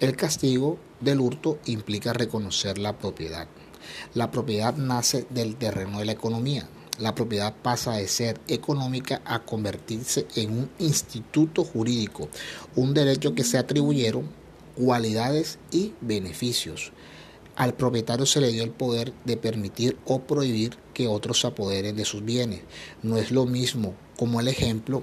El castigo del hurto implica reconocer la propiedad. La propiedad nace del terreno de la economía. La propiedad pasa de ser económica a convertirse en un instituto jurídico, un derecho que se atribuyeron cualidades y beneficios. Al propietario se le dio el poder de permitir o prohibir que otros se apoderen de sus bienes. No es lo mismo como el ejemplo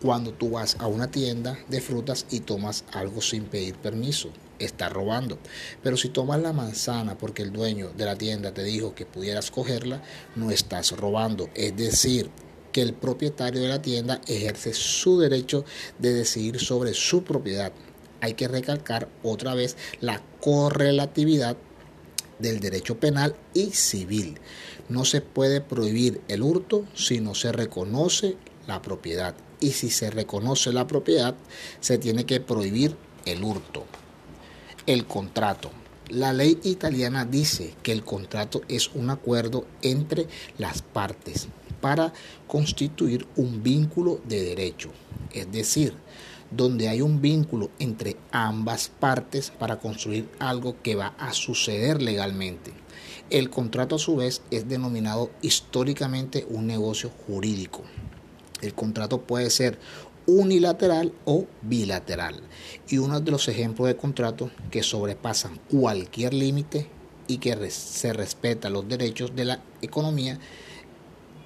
cuando tú vas a una tienda de frutas y tomas algo sin pedir permiso. Estás robando. Pero si tomas la manzana porque el dueño de la tienda te dijo que pudieras cogerla, no estás robando. Es decir, que el propietario de la tienda ejerce su derecho de decidir sobre su propiedad. Hay que recalcar otra vez la correlatividad del derecho penal y civil. No se puede prohibir el hurto si no se reconoce la propiedad. Y si se reconoce la propiedad, se tiene que prohibir el hurto. El contrato. La ley italiana dice que el contrato es un acuerdo entre las partes para constituir un vínculo de derecho. Es decir, donde hay un vínculo entre ambas partes para construir algo que va a suceder legalmente. El contrato a su vez es denominado históricamente un negocio jurídico. El contrato puede ser unilateral o bilateral. Y uno de los ejemplos de contratos que sobrepasan cualquier límite y que se respeta los derechos de la economía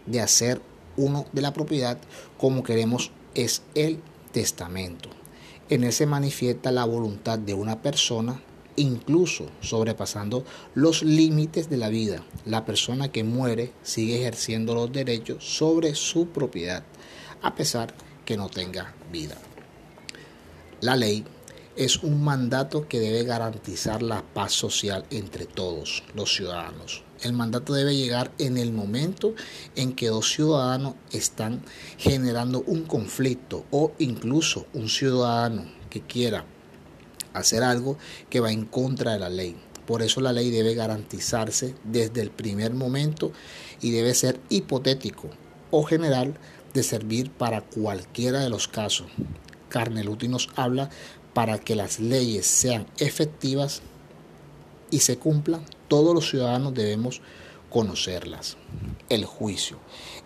de hacer uno de la propiedad como queremos es el testamento. En él se manifiesta la voluntad de una persona, incluso sobrepasando los límites de la vida. La persona que muere sigue ejerciendo los derechos sobre su propiedad, a pesar que no tenga vida. La ley es un mandato que debe garantizar la paz social entre todos los ciudadanos. El mandato debe llegar en el momento en que dos ciudadanos están generando un conflicto o incluso un ciudadano que quiera hacer algo que va en contra de la ley. Por eso la ley debe garantizarse desde el primer momento y debe ser hipotético o general de servir para cualquiera de los casos. Carneluti nos habla para que las leyes sean efectivas y se cumplan, todos los ciudadanos debemos conocerlas. El juicio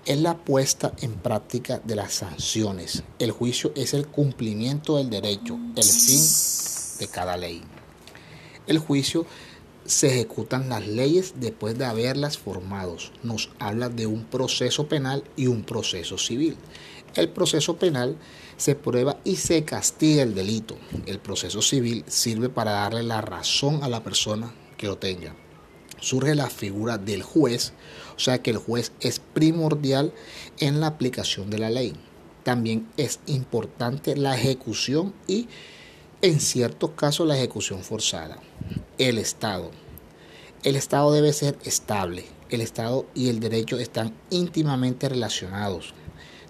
es la puesta en práctica de las sanciones. El juicio es el cumplimiento del derecho, el fin de cada ley. El juicio se ejecutan las leyes después de haberlas formado. Nos habla de un proceso penal y un proceso civil. El proceso penal se prueba y se castiga el delito. El proceso civil sirve para darle la razón a la persona que lo tenga. Surge la figura del juez, o sea que el juez es primordial en la aplicación de la ley. También es importante la ejecución y en ciertos casos la ejecución forzada. El Estado. El Estado debe ser estable. El Estado y el derecho están íntimamente relacionados.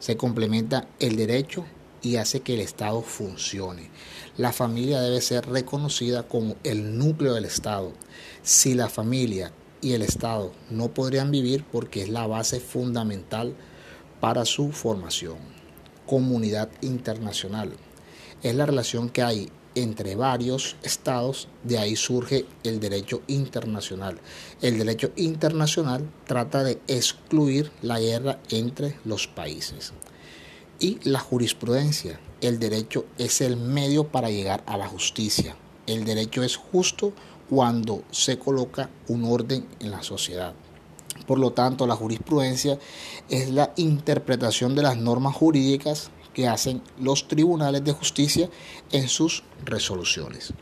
Se complementa el derecho y hace que el Estado funcione. La familia debe ser reconocida como el núcleo del Estado. Si la familia y el Estado no podrían vivir porque es la base fundamental para su formación. Comunidad internacional. Es la relación que hay entre varios estados, de ahí surge el derecho internacional. El derecho internacional trata de excluir la guerra entre los países. Y la jurisprudencia, el derecho es el medio para llegar a la justicia. El derecho es justo cuando se coloca un orden en la sociedad. Por lo tanto, la jurisprudencia es la interpretación de las normas jurídicas que hacen los tribunales de justicia en sus resoluciones.